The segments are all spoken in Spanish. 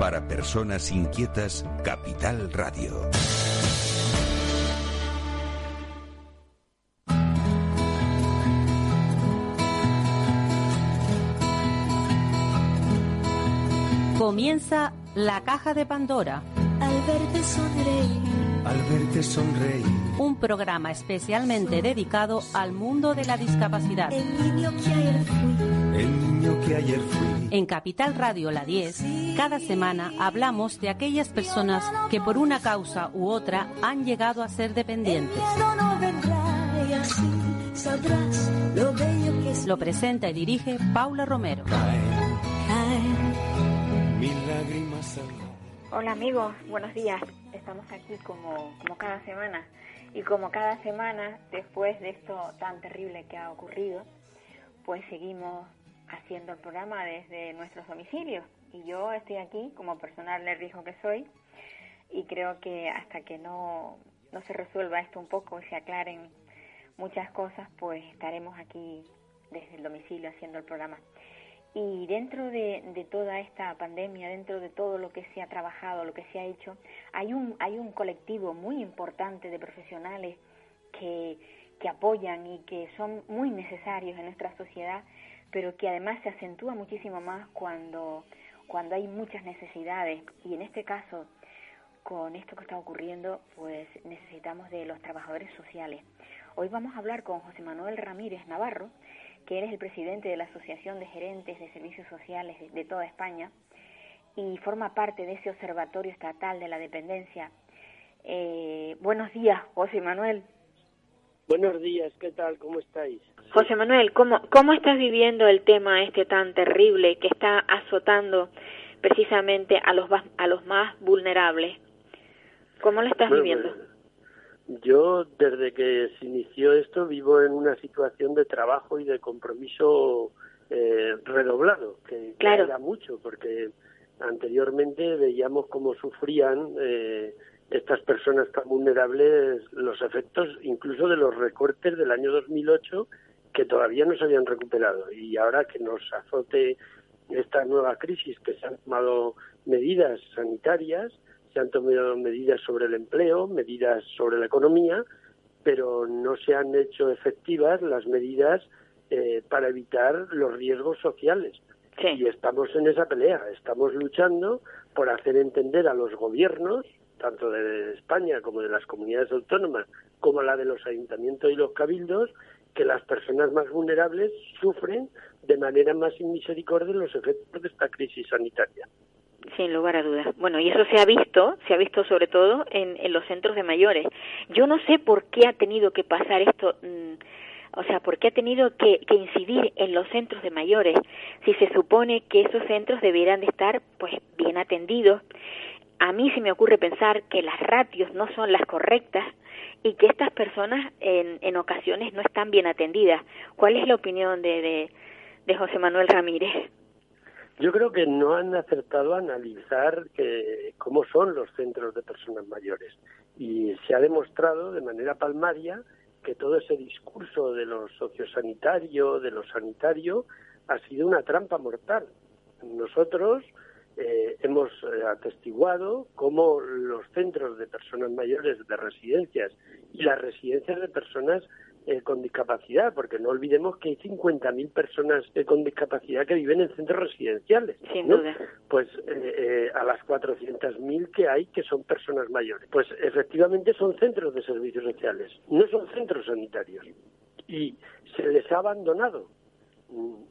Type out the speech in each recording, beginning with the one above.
Para personas inquietas, Capital Radio. Comienza la caja de Pandora. Al verte sonreír. Al verte sonreír. Un programa especialmente dedicado al mundo de la discapacidad. El niño que ayer fui. El niño que ayer fui. En Capital Radio La 10, cada semana hablamos de aquellas personas que por una causa u otra han llegado a ser dependientes. Lo presenta y dirige Paula Romero. Hola amigos, buenos días. Estamos aquí como, como cada semana y como cada semana, después de esto tan terrible que ha ocurrido, pues seguimos haciendo el programa desde nuestros domicilios. Y yo estoy aquí como personal de riesgo que soy y creo que hasta que no, no se resuelva esto un poco y se aclaren muchas cosas, pues estaremos aquí desde el domicilio haciendo el programa. Y dentro de, toda esta pandemia, dentro de todo lo que se ha trabajado, lo que se ha hecho, hay un, hay un colectivo muy importante de profesionales que, que apoyan y que son muy necesarios en nuestra sociedad, pero que además se acentúa muchísimo más cuando, cuando hay muchas necesidades. Y en este caso, con esto que está ocurriendo, pues necesitamos de los trabajadores sociales. Hoy vamos a hablar con José Manuel Ramírez Navarro, que eres el presidente de la Asociación de Gerentes de Servicios Sociales de, de, toda España y forma parte de ese Observatorio Estatal de la Dependencia. Eh, buenos días, José Manuel. Buenos días, ¿qué tal? ¿Cómo estáis? José Manuel, ¿cómo, ¿cómo estás viviendo el tema este tan terrible que está azotando precisamente a los, a los más vulnerables? ¿Cómo lo estás bueno, viviendo? Yo, desde que se inició esto, vivo en una situación de trabajo y de compromiso eh, redoblado, que, claro. que era mucho, porque anteriormente veíamos cómo sufrían eh, estas personas tan vulnerables los efectos incluso de los recortes del año 2008 que todavía no se habían recuperado. Y ahora que nos azote esta nueva crisis, que se han tomado medidas sanitarias, se han tomado medidas sobre el empleo, medidas sobre la economía, pero no se han hecho efectivas las medidas eh, para evitar los riesgos sociales. Sí. Y estamos en esa pelea, estamos luchando por hacer entender a los gobiernos, tanto de España como de las comunidades autónomas, como la de los ayuntamientos y los cabildos, que las personas más vulnerables sufren de manera más inmisericordia los efectos de esta crisis sanitaria. Sin lugar a dudas. Bueno, y eso se ha visto, se ha visto sobre todo en, los centros de mayores. Yo no sé por qué ha tenido que pasar esto, mmm, o sea, por qué ha tenido que, que, incidir en los centros de mayores, si se supone que esos centros debieran de estar, pues, bien atendidos. A mí se me ocurre pensar que las ratios no son las correctas y que estas personas en, en ocasiones no están bien atendidas. ¿Cuál es la opinión de, de, de José Manuel Ramírez? Yo creo que no han acertado a analizar cómo son los centros de personas mayores y se ha demostrado de manera palmaria que todo ese discurso de lo sociosanitario, de lo sanitario, ha sido una trampa mortal. Nosotros eh, hemos atestiguado cómo los centros de personas mayores de residencias y las residencias de personas eh, con discapacidad, porque no olvidemos que hay 50.000 personas eh, con discapacidad que viven en centros residenciales. Sin ¿no? duda. Pues eh, a las 400.000 que hay que son personas mayores. Pues efectivamente son centros de servicios sociales, no son centros sanitarios. Y se les ha abandonado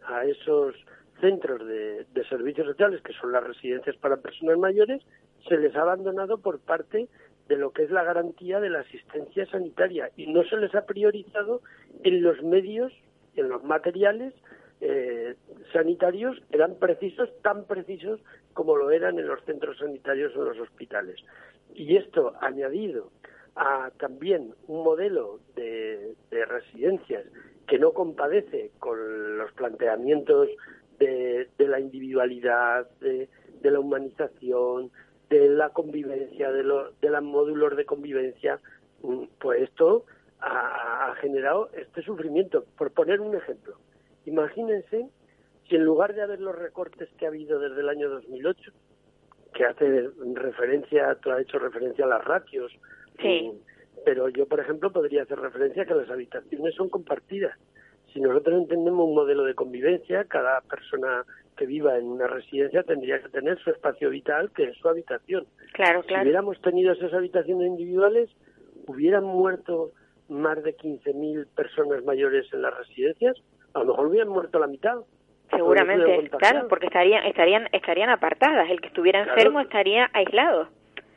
a esos centros de, servicios sociales, que son las residencias para personas mayores, se les ha abandonado por parte de lo que es la garantía de la asistencia sanitaria y no se les ha priorizado en los medios, en los materiales eh, sanitarios eran precisos, tan precisos como lo eran en los centros sanitarios o en los hospitales. Y esto añadido a también un modelo de, de residencias que no compadece con los planteamientos de, de la individualidad, de, de la humanización, de la convivencia, de, lo, de los módulos de convivencia, pues esto ha, ha, generado este sufrimiento. Por poner un ejemplo, imagínense si en lugar de haber los recortes que ha habido desde el año 2008, que que hace referencia, tú has hecho referencia a las ratios. Sí. Mm, Pero yo, por ejemplo, podría hacer referencia a que las habitaciones son compartidas. Si nosotros entendemos un modelo de convivencia, cada persona que viva en una residencia tendría que tener su espacio vital, que es su habitación. Claro, Si claro. hubiéramos tenido esas habitaciones individuales, hubieran muerto más de 15.000 personas mayores en las residencias, a lo mejor hubieran muerto la mitad. Seguramente, claro, porque estarían estarían estarían apartadas. El que estuviera Claro. enfermo estaría aislado.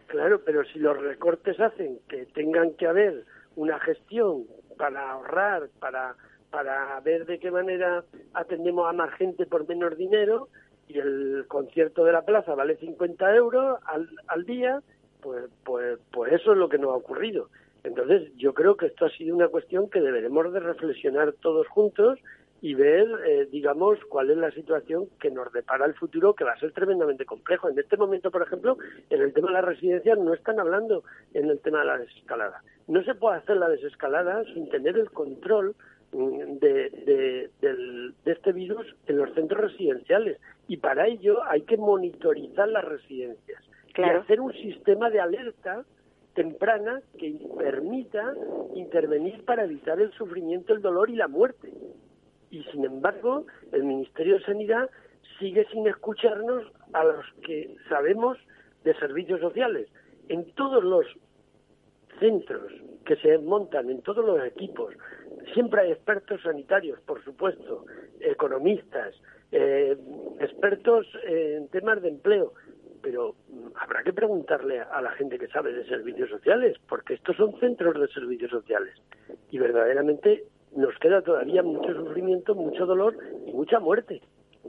Claro, pero si los recortes hacen que tengan que haber una gestión para ahorrar, para, para ver de qué manera atendemos a más gente por menos dinero, y el concierto de la plaza vale 50 euros al, al día, pues, pues, pues eso es lo que nos ha ocurrido. Entonces, yo creo que esto ha sido una cuestión que deberemos de reflexionar todos juntos y ver, eh, digamos, cuál es la situación que nos depara el futuro, que va a ser tremendamente complejo. En este momento, por ejemplo, en el tema de las residencias no están hablando en el tema de la desescalada. No se puede hacer la desescalada sin tener el control de, de, del- de este virus en los centros residenciales. Y para ello hay que monitorizar las residencias Claro. y hacer un sistema de alerta temprana que permita intervenir para evitar el sufrimiento, el dolor y la muerte. Y sin embargo, el Ministerio de Sanidad sigue sin escucharnos a los que sabemos de servicios sociales. En todos los centros que se montan, en todos los equipos, siempre hay expertos sanitarios, por supuesto, economistas, eh, expertos en temas de empleo, pero habrá que preguntarle a la gente que sabe de servicios sociales, porque estos son centros de servicios sociales. Y verdaderamente nos queda todavía mucho sufrimiento, mucho dolor y mucha muerte.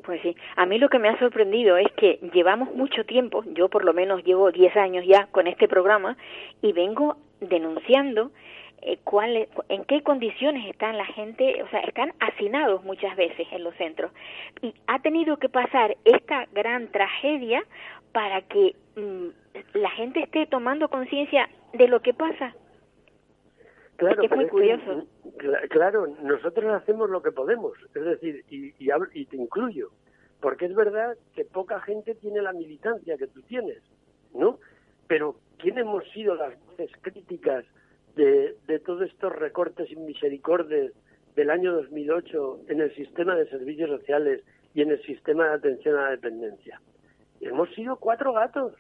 Pues sí, a mí lo que me ha sorprendido es que llevamos mucho tiempo, yo por lo menos llevo 10 años ya con este programa y vengo denunciando eh, cuál, en qué condiciones están la gente, o sea, están hacinados muchas veces en los centros. Y ha tenido que pasar esta gran tragedia para que mm, la gente esté tomando conciencia de lo que pasa. Claro, Es que es muy es curioso. cla- claro, nosotros hacemos lo que podemos, es decir, y, y, hablo- y te incluyo, porque es verdad que poca gente tiene la militancia que tú tienes, ¿no? Pero ¿quién hemos sido las voces críticas de, de todos estos recortes sin misericordia del año 2008 en el sistema de servicios sociales y en el sistema de atención a la dependencia? Hemos sido cuatro gatos.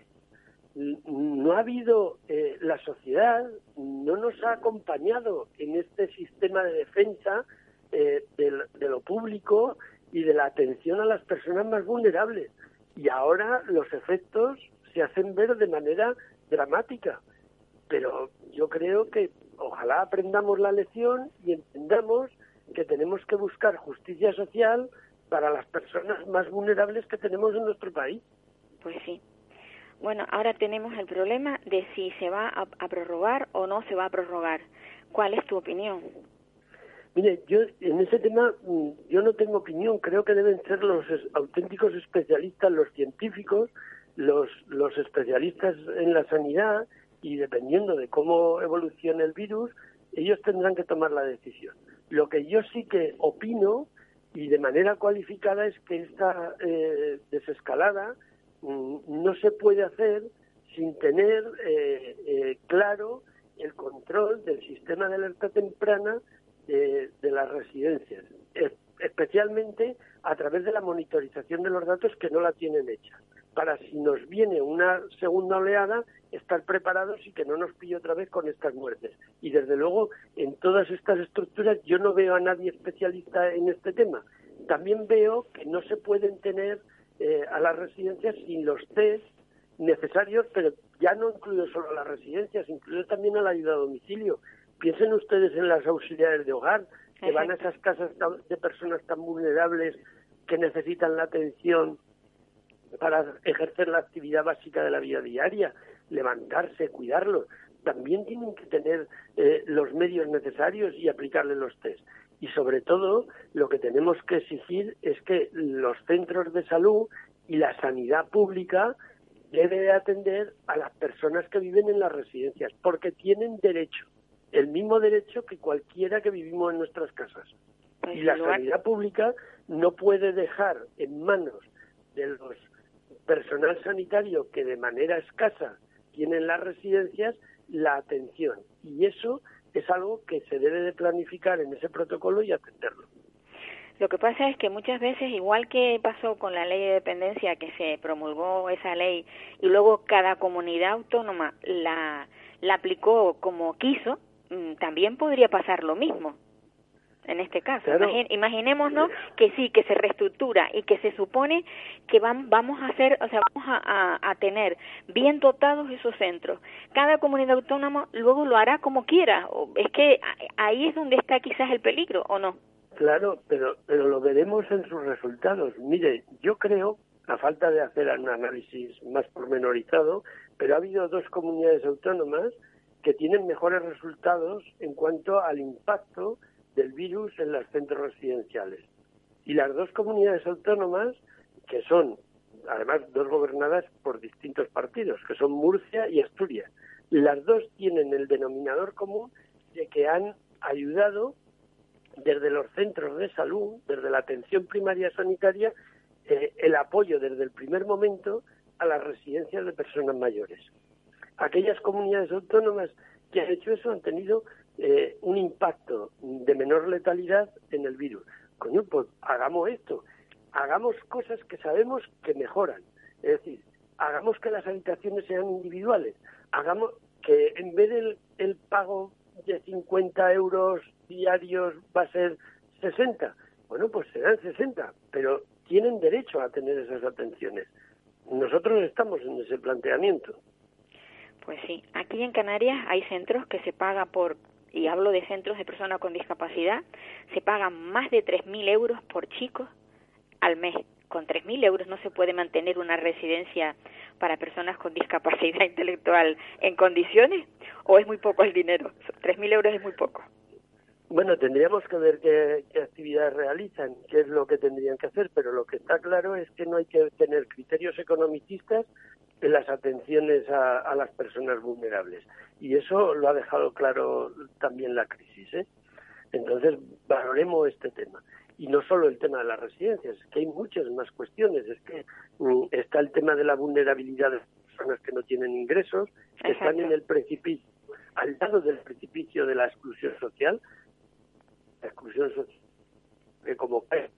No ha habido eh, la sociedad no nos ha acompañado en este sistema de defensa eh, de, lo público y de la atención a las personas más vulnerables. Y ahora los efectos se hacen ver de manera dramática pero yo creo que ojalá aprendamos la lección y entendamos que tenemos que buscar justicia social para las personas más vulnerables que tenemos en nuestro país Pues sí. Bueno, ahora tenemos el problema de si se va a, a prorrogar o no se va a prorrogar. ¿Cuál es tu opinión? Mire, yo en ese tema mm, yo no tengo opinión. Creo que deben ser los auténticos especialistas, los científicos, los, los especialistas en la sanidad y dependiendo de cómo evolucione el virus, ellos tendrán que tomar la decisión. Lo que yo sí que opino y de manera cualificada es que esta eh, desescalada mm, no se puede hacer sin tener eh, eh, claro el control del sistema de alerta temprana de, de las residencias, es- especialmente a través de la monitorización de los datos que no la tienen hecha, para si nos viene una segunda oleada, estar preparados y que no nos pille otra vez con estas muertes. Y desde luego, en todas estas estructuras yo no veo a nadie especialista en este tema. También veo que no se pueden tener eh, a las residencias sin los test necesarios, pero ya no incluyo solo a las residencias, incluyo también a la ayuda a domicilio. Piensen ustedes en las auxiliares de hogar, que van a esas casas de personas tan vulnerables que necesitan la atención para ejercer la actividad básica de la vida diaria, levantarse, cuidarlos. También tienen que tener eh, los medios necesarios y aplicarle los test. Y sobre todo, lo que tenemos que exigir es que los centros de salud y la sanidad pública debe de atender a las personas que viven en las residencias, porque tienen derecho, el mismo derecho que cualquiera que vivimos en nuestras casas. Pues Y la sanidad pública no puede dejar en manos de los personal sanitario que de manera escasa tienen las residencias la atención. Y eso es algo que se debe de planificar en ese protocolo y atenderlo. Lo que pasa es que muchas veces, igual que pasó con la ley de dependencia, que se promulgó esa ley y luego cada comunidad autónoma la, la aplicó como quiso, mm, también podría pasar lo mismo en este caso. imaginémonos que sí, que se reestructura y que se supone que van, vamos a hacer, o sea, vamos a, a, tener bien dotados esos centros. Cada comunidad autónoma luego lo hará como quiera. Es que ahí es donde está quizás el peligro, ¿o no? Claro, pero, pero lo veremos en sus resultados. Mire, yo creo, a falta de hacer un análisis más pormenorizado, pero ha habido dos comunidades autónomas que tienen mejores resultados en cuanto al impacto del virus en los centros residenciales. Y las dos comunidades autónomas, que son además dos gobernadas por distintos partidos, que son Murcia y Asturias, las dos tienen el denominador común de que han ayudado desde los centros de salud, desde la atención primaria sanitaria, eh, el apoyo desde el primer momento a las residencias de personas mayores. Aquellas comunidades autónomas que han hecho eso han tenido eh, un impacto de menor letalidad en el virus. Coño, pues hagamos esto, hagamos cosas que sabemos que mejoran. Es decir, hagamos que las habitaciones sean individuales, hagamos que en vez del el pago de 50 euros diarios va a ser 60. Bueno, pues serán 60, pero tienen derecho a tener esas atenciones. Nosotros estamos en ese planteamiento. Pues sí, aquí en Canarias hay centros que se paga por y hablo de centros de personas con discapacidad, se pagan más de 3.000 euros por chicos al mes. Con 3.000 euros no se puede mantener una residencia para personas con discapacidad intelectual en condiciones o es muy poco el dinero. 3.000 euros es muy poco. Bueno, tendríamos que ver qué, qué, actividades realizan, qué es lo que tendrían que hacer, pero lo que está claro es que no hay que tener criterios economicistas en las atenciones a, a las personas vulnerables. Y eso lo ha dejado claro también la crisis. ¿eh? Entonces, valoremos este tema. Y no solo el tema de las residencias, es que hay muchas más cuestiones. Es que mm, está el tema de la vulnerabilidad de personas que no tienen ingresos, que están en el precipicio, al lado del precipicio de la exclusión social. La exclusión social, que como es,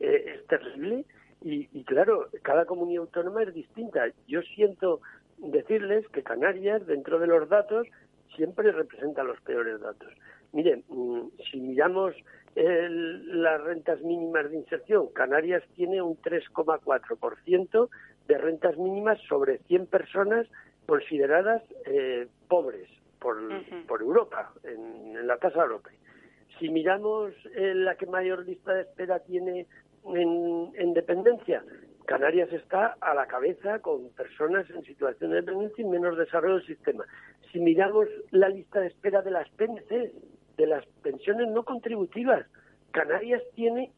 eh, es terrible, y, y, claro, cada comunidad autónoma es distinta. Yo siento decirles que Canarias, dentro de los datos, siempre representa los peores datos. Miren, mm, si miramos el, las rentas mínimas de inserción, Canarias tiene un 3,4% de rentas mínimas sobre 100 personas consideradas eh, pobres por, por Europa, en, en, la tasa europea. Si miramos eh, la que mayor lista de espera tiene en, en dependencia, Canarias está a la cabeza con personas en situación de dependencia y menos desarrollo del sistema. Si miramos la lista de espera de las PNC, de las pensiones no contributivas, Canarias tiene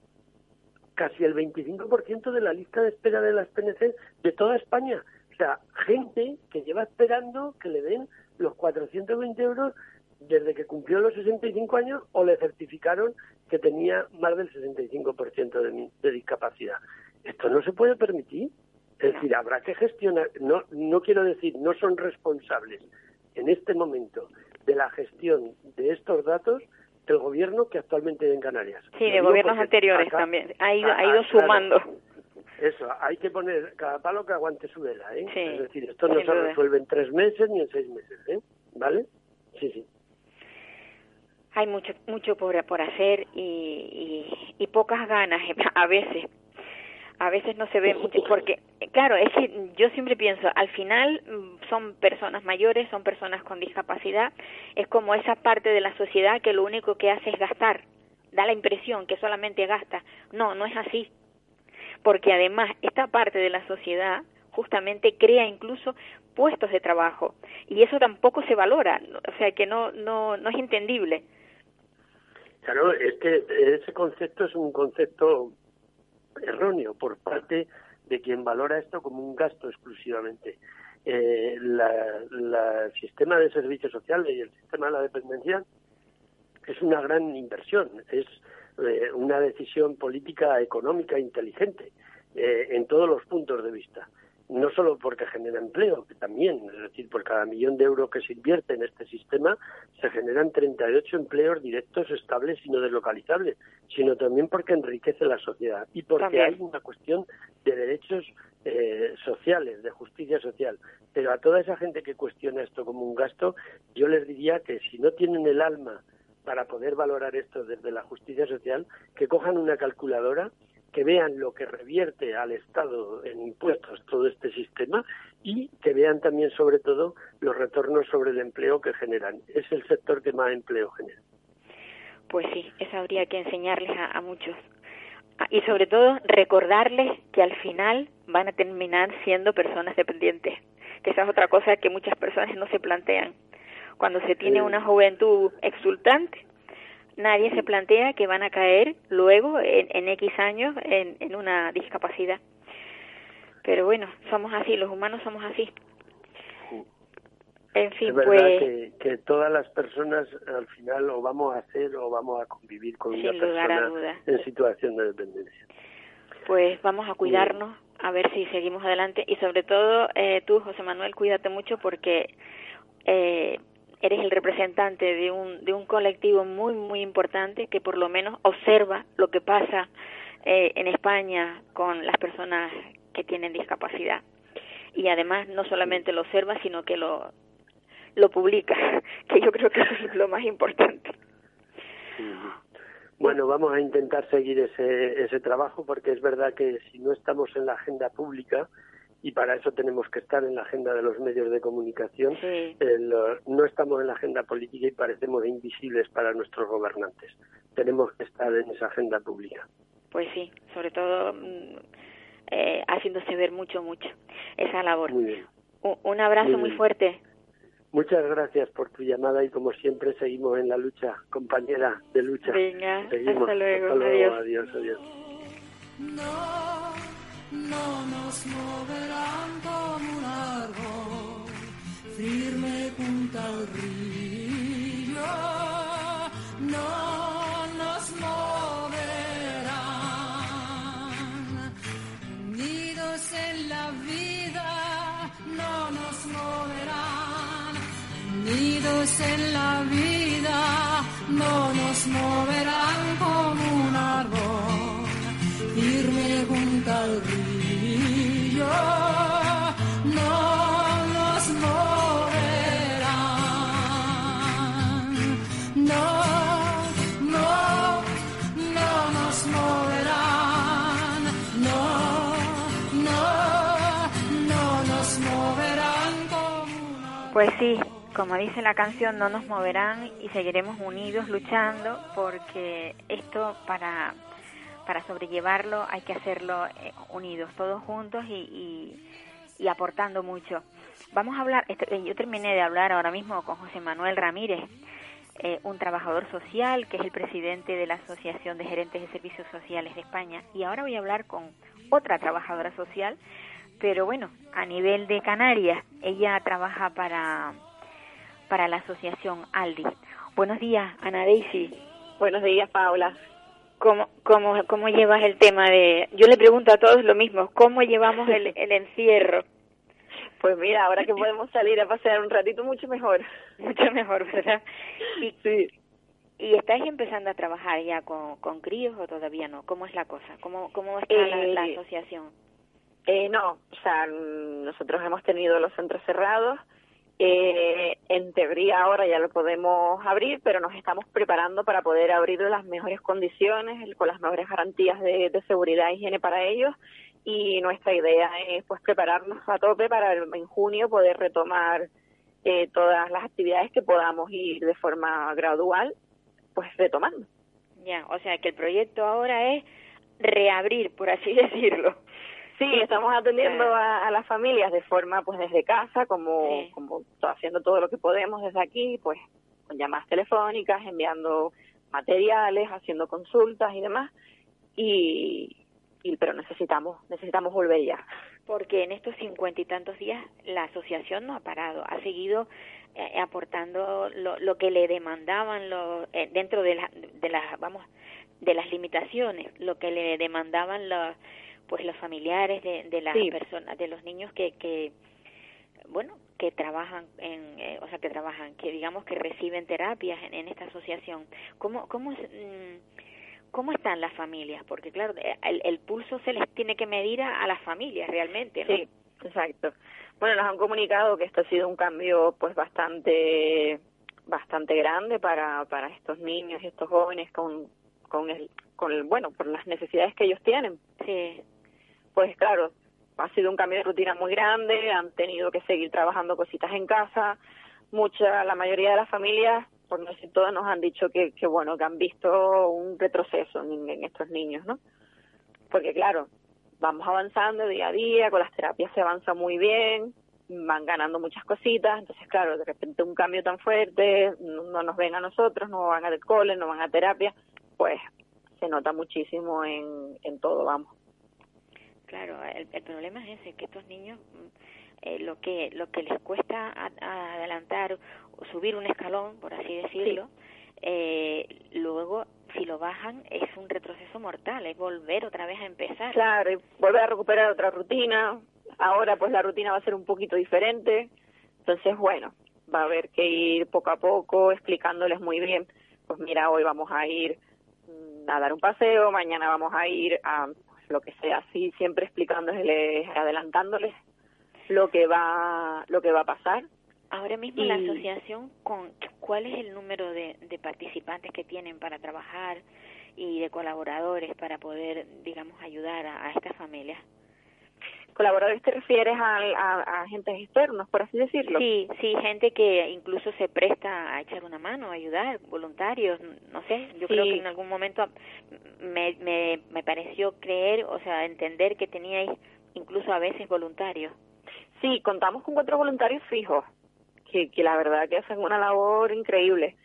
casi el 25% de la lista de espera de las PNC de toda España. O sea, gente que lleva esperando que le den los 420 euros desde que cumplió los 65 años o le certificaron que tenía más del 65% de, de discapacidad. Esto no se puede permitir. Es decir, habrá que gestionar, no, no quiero decir, no son responsables en este momento de la gestión de estos datos el gobierno que actualmente hay en Canarias. Sí, de gobiernos anteriores también. Ha ido, ha ido sumando. Eso, hay que poner cada palo que aguante su vela, ¿eh? es decir, esto no se resuelve en tres meses ni en seis meses, ¿eh? ¿Vale? Sí, sí hay mucho mucho por, por hacer y, y, y, pocas ganas a veces. A veces no se ve mucho porque claro es que yo siempre pienso al final mm, son personas mayores son personas con discapacidad. Es como esa parte de la sociedad que lo único que hace es gastar. Da la impresión que solamente gasta. No no es así. Porque además esta parte de la sociedad justamente crea incluso puestos de trabajo. Y eso tampoco se valora. O sea que no no no es entendible claro es que ese concepto es un concepto erróneo por parte de quien valora esto como un gasto exclusivamente. Eh, el sistema de servicios sociales y el sistema de la dependencia es una gran inversión, es eh, una decisión política económica inteligente eh, en todos los puntos de vista. No solo porque genera empleo, que también, es decir, por cada millón de euros que se invierte en este sistema se generan 38 empleos directos, estables y no deslocalizables, sino también porque enriquece la sociedad y porque hay una cuestión de derechos eh, sociales, de justicia social. Pero a toda esa gente que cuestiona esto como un gasto, yo les diría que si no tienen el alma para poder valorar esto desde la justicia social, que cojan una calculadora que vean lo que revierte al Estado en impuestos todo este sistema y que vean también sobre todo los retornos sobre el empleo que generan. Es el sector que más empleo genera. Pues sí, eso habría que enseñarles a, muchos. Ah, y sobre todo recordarles que al final van a terminar siendo personas dependientes, que esa es otra cosa que muchas personas no se plantean. Cuando se tiene una juventud exultante, nadie se plantea que van a caer luego en, X años en, una discapacidad. Pero bueno, somos así, los humanos somos así. En fin, es verdad pues, que, todas las personas al final lo vamos a hacer o vamos a convivir con una persona en situación de dependencia. Pues vamos a cuidarnos, a ver si seguimos adelante y sobre todo eh, tú, José Manuel, cuídate mucho porque eh, eres el representante de un, de un colectivo muy, muy importante que por lo menos observa lo que pasa eh, en España con las personas que tienen discapacidad. Y además no solamente lo observa, sino que lo, lo publica, que yo creo que eso es lo más importante. Bueno, vamos a intentar seguir ese, ese trabajo porque es verdad que si no estamos en la agenda pública, y para eso tenemos que estar en la agenda de los medios de comunicación. no estamos en la agenda política y parecemos invisibles para nuestros gobernantes. Tenemos que estar en esa agenda pública. Pues sí, sobre todo mm, eh, haciéndose ver mucho, mucho esa labor. Muy bien. Un, abrazo muy, fuerte. Muchas gracias por tu llamada y como siempre seguimos en la lucha, compañera de lucha. Venga, hasta luego. adiós. adiós no nos moverán como un árbol firme junto al río, no nos moverán, unidos en la vida, no nos moverán, unidos en la vida, no nos moverán Pues sí, como dice la canción, no nos moverán y seguiremos unidos luchando porque esto para para sobrellevarlo hay que hacerlo eh, unidos, todos juntos y, y, aportando mucho. Vamos a hablar, este, yo terminé de hablar ahora mismo con José Manuel Ramírez, eh, un trabajador social que es el presidente de la Asociación de Gerentes de Servicios Sociales de España, y ahora voy a hablar con otra trabajadora social, pero bueno, a nivel de Canarias, ella trabaja para, para la Asociación Aldi. Buenos días, Ana Daisy. Buenos días, Paula. ¿Cómo, cómo, ¿Cómo llevas el tema de...? Yo le pregunto a todos lo mismo, ¿cómo llevamos el, el encierro? Pues mira, ahora que podemos salir a pasear un ratito, mucho mejor. Mucho mejor, ¿verdad? Y, sí. ¿Y estáis empezando a trabajar ya con, con críos o todavía no? ¿Cómo es la cosa? ¿Cómo, cómo está la, la, eh, asociación? Eh, no, o sea, nosotros hemos tenido los centros cerrados eh, en teoría ahora ya lo podemos abrir, pero nos estamos preparando para poder abrirlo en las mejores condiciones, con las mejores garantías de, seguridad e higiene para ellos. Y nuestra idea es pues prepararnos a tope para en junio poder retomar eh, todas las actividades que podamos ir de forma gradual, pues retomando. Ya, o sea que el proyecto ahora es reabrir, por así decirlo. Sí, estamos atendiendo a, las familias de forma, pues desde casa, como, como haciendo todo lo que podemos desde aquí, pues con llamadas telefónicas, enviando materiales, haciendo consultas y demás. Y, y pero necesitamos, necesitamos volver ya. Porque en estos cincuenta y tantos días la asociación no ha parado, ha seguido eh, aportando lo, lo que le demandaban lo, eh, dentro de, la, de las, vamos, de las limitaciones, lo que le demandaban los pues los familiares de, de las Sí. personas, de los niños que, que bueno, que trabajan en, eh, o sea, que trabajan, que digamos que reciben terapias en, en esta asociación. ¿Cómo, cómo, es, mm, cómo están las familias? Porque claro, eh, el, el pulso se les tiene que medir a, a las familias realmente, ¿no? Sí, exacto. Bueno, nos han comunicado que esto ha sido un cambio pues bastante bastante grande para para estos niños y estos jóvenes con con el con el bueno, por las necesidades que ellos tienen. Sí, Pues claro, ha sido un cambio de rutina muy grande, han tenido que seguir trabajando cositas en casa. Mucha la mayoría de las familias, por no decir todas, nos han dicho que, que bueno, que han visto un retroceso en, estos niños, ¿no? Porque claro, vamos avanzando día a día, con las terapias se avanza muy bien, van ganando muchas cositas, entonces claro, de repente un cambio tan fuerte, no, no nos ven a nosotros, no van al cole, no van a terapia, pues se nota muchísimo en todo, vamos. Claro, el, el problema es ese, que estos niños mm, eh, lo que lo que les cuesta a- a adelantar o subir un escalón, por así decirlo, eh, luego si lo bajan es un retroceso mortal, es volver otra vez a empezar. Claro, y volver a recuperar otra rutina. Ahora pues la rutina va a ser un poquito diferente. Entonces, bueno, va a haber que ir poco a poco explicándoles muy bien. Pues mira, hoy vamos a ir mm, a dar un paseo, mañana vamos a ir a lo que sea, así siempre explicándoles, adelantándoles lo que va lo que va a pasar. Ahora mismo la asociación, con ¿cuál es el número de, de participantes que tienen para trabajar y de colaboradores para poder, digamos, ayudar a, a estas familias? Colaboradores te refieres a, a, a agentes externos, por así decirlo. Sí, sí, gente que incluso se presta a echar una mano, a ayudar, voluntarios, no sé, yo creo que en algún momento me, me, me pareció creer, o sea, entender que teníais incluso a veces voluntarios. Sí, contamos con cuatro voluntarios fijos, que, que la verdad que hacen una labor increíble.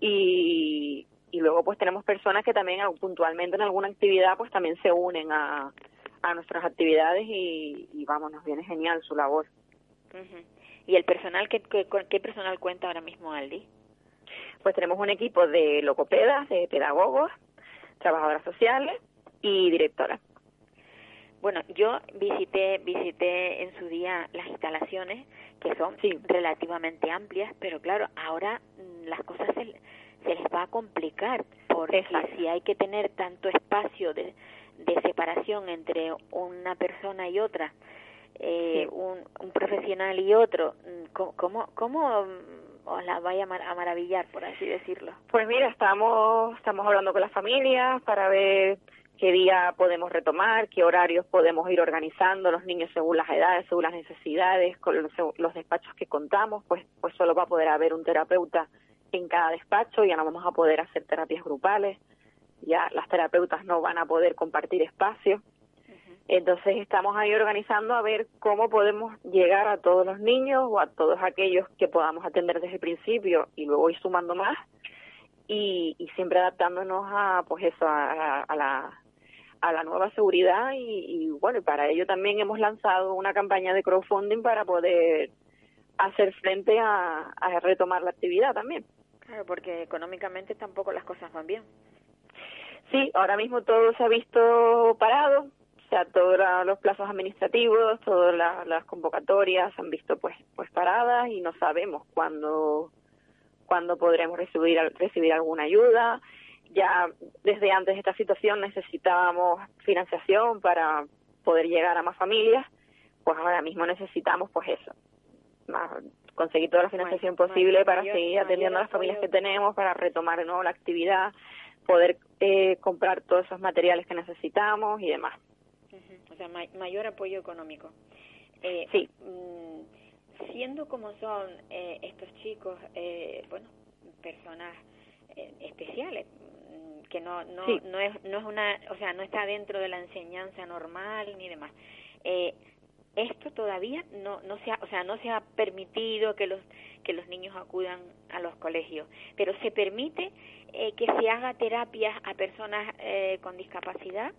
Y, y luego pues tenemos personas que también al- puntualmente en alguna actividad pues también se unen a, a nuestras actividades y, y vamos, nos viene genial su labor. Ujú. ¿Y el personal, qué, qué, qué personal cuenta ahora mismo Aldi? Pues tenemos un equipo de logopedas, de pedagogos, trabajadoras sociales y directoras. Bueno, yo visité visité en su día las instalaciones que son Sí. relativamente amplias, pero claro, ahora mm, las cosas se, se les va a complicar porque Exacto. si hay que tener tanto espacio de, de separación entre una persona y otra, eh, Sí. un, un profesional y otro, mm, ¿cómo, cómo, mm, os la vaya a mar- a maravillar, por así decirlo? Pues mira, estamos, estamos hablando con las familias para ver qué día podemos retomar, qué horarios podemos ir organizando los niños según las edades, según las necesidades, con los, los despachos que contamos, pues, pues solo va a poder haber un terapeuta en cada despacho, ya no vamos a poder hacer terapias grupales, ya las terapeutas no van a poder compartir espacios. Entonces estamos ahí organizando a ver cómo podemos llegar a todos los niños o a todos aquellos que podamos atender desde el principio y luego ir sumando más y, y siempre adaptándonos a pues eso a, a- a la a la nueva seguridad y, y bueno y para ello también hemos lanzado una campaña de crowdfunding para poder hacer frente a, a retomar la actividad también. Claro, porque económicamente tampoco las cosas van bien. Sí, ahora mismo todo se ha visto parado, o sea, todos los plazos administrativos, todas la- las convocatorias se han visto pues pues paradas y no sabemos cuándo cuándo podremos recibir recibir alguna ayuda. Ya desde antes de esta situación necesitábamos financiación para poder llegar a más familias, pues ahora mismo necesitamos pues eso, más- conseguir toda la financiación posible para mayor- seguir atendiendo a las familias que tenemos, para retomar de nuevo la actividad, poder eh, comprar todos esos materiales que necesitamos y demás. O sea, may- mayor apoyo económico. Eh, Sí. mm, siendo como son eh, estos chicos, eh, bueno, personas eh, especiales, mm, que no no Sí. no es no es una, o sea, no está dentro de la enseñanza normal ni demás. Eh, esto todavía no no se ha, o sea, no se ha permitido que los que los niños acudan a los colegios, pero se permite eh, que se haga terapias a personas eh, con discapacidad.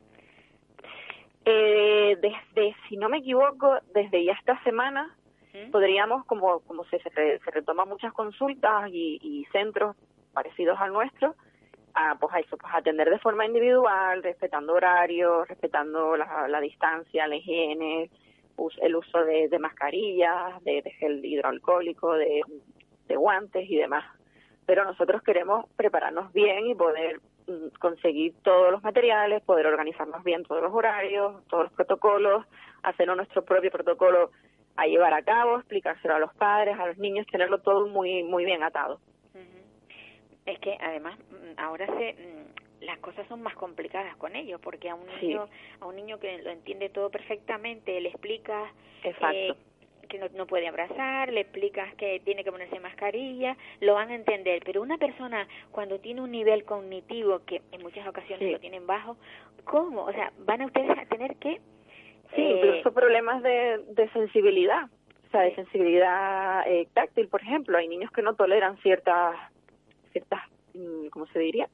Eh, desde, si no me equivoco, desde ya esta semana ¿Mm? podríamos, como, como se, se, se retoman muchas consultas y, y centros parecidos al nuestro, a, pues a eso, pues atender de forma individual, respetando horarios, respetando la, la distancia, la higiene, el uso de, mascarillas, de, gel hidroalcohólico, de, guantes y demás. Pero nosotros queremos prepararnos bien y poder mm, conseguir todos los materiales, poder organizarnos bien todos los horarios, todos los protocolos, hacer nuestro propio protocolo a llevar a cabo, explicárselo a los padres, a los niños, tenerlo todo muy muy bien atado. Es que además mm, ahora se mm, las cosas son más complicadas con ellos porque a un Sí. niño a un niño que lo entiende todo perfectamente le explicas eh, que no, no puede abrazar, le explicas que tiene que ponerse mascarilla, lo van a entender, pero una persona cuando tiene un nivel cognitivo que en muchas ocasiones Sí. lo tienen bajo, ¿cómo? O sea, van a ustedes a tener que Sí, eh, incluso problemas de, de sensibilidad, o sea, de sensibilidad eh, táctil, por ejemplo. Hay niños que no toleran ciertas, ciertas, mm, ¿cómo se diría?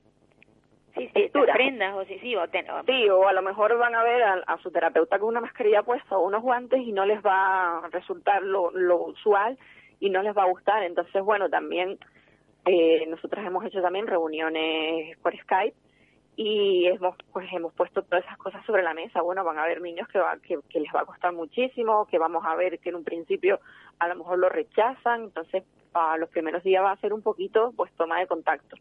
Sí, sí, textura. prendas o sí, sí, o ten- o- Sí, o a lo mejor van a ver a, a su terapeuta con una mascarilla puesta o unos guantes y no les va a resultar lo, lo usual y no les va a gustar. Entonces, bueno, también eh, nosotros hemos hecho también reuniones por Skype y hemos pues hemos puesto todas esas cosas sobre la mesa. Bueno, van a haber niños que, va, que, que les va a costar muchísimo, que vamos a ver que en un principio a lo mejor lo rechazan, entonces a los primeros días va a ser un poquito pues toma de contacto.